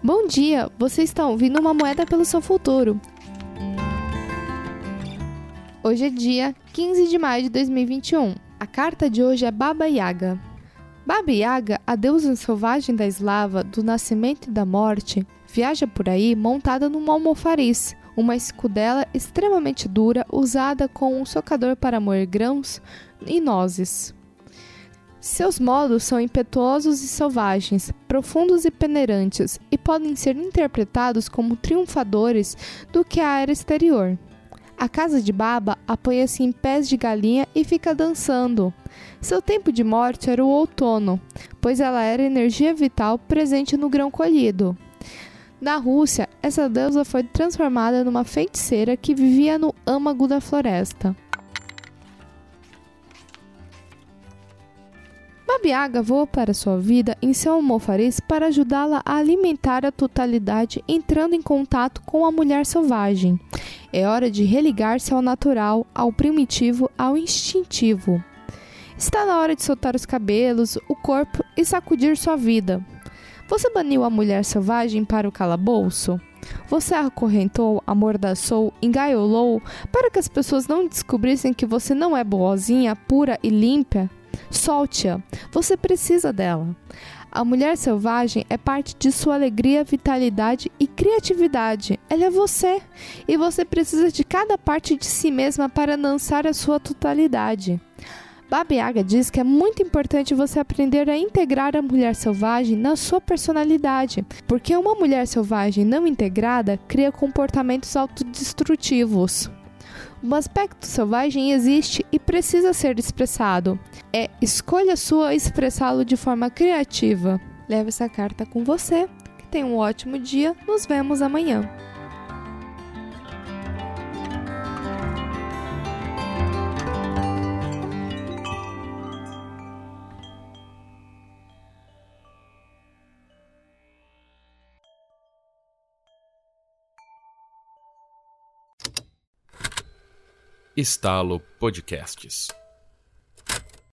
Bom dia, você está ouvindo uma moeda pelo seu futuro. Hoje é dia 15 de maio de 2021. A carta de hoje é Baba Yaga. Baba Yaga, a deusa selvagem da eslava, do nascimento e da morte, viaja por aí montada num almofariz, uma escudela extremamente dura usada com um socador para moer grãos e nozes. Seus modos são impetuosos e selvagens, profundos e peneirantes, e podem ser interpretados como triunfadores do que a era exterior. A casa de Baba apoia-se em pés de galinha e fica dançando. Seu tempo de morte era o outono, pois ela era energia vital presente no grão colhido. Na Rússia, essa deusa foi transformada numa feiticeira que vivia no âmago da floresta. Babiaga voa para sua vida em seu almofariz para ajudá-la a alimentar a totalidade entrando em contato com a mulher selvagem. É hora de religar-se ao natural, ao primitivo, ao instintivo. Está na hora de soltar os cabelos, o corpo e sacudir sua vida. Você baniu a mulher selvagem para o calabouço? Você acorrentou, amordaçou, engaiolou para que as pessoas não descobrissem que você não é boazinha, pura e limpa? Solte-a. Você precisa dela. A mulher selvagem é parte de sua alegria, vitalidade e criatividade. Ela é você. E você precisa de cada parte de si mesma para lançar a sua totalidade. Babiaga diz que é muito importante você aprender a integrar a mulher selvagem na sua personalidade, porque uma mulher selvagem não integrada cria comportamentos autodestrutivos. Um aspecto selvagem existe e precisa ser expressado. É escolha sua expressá-lo de forma criativa. Leve essa carta com você. Que tenha um ótimo dia. Nos vemos amanhã. Estalo Podcasts.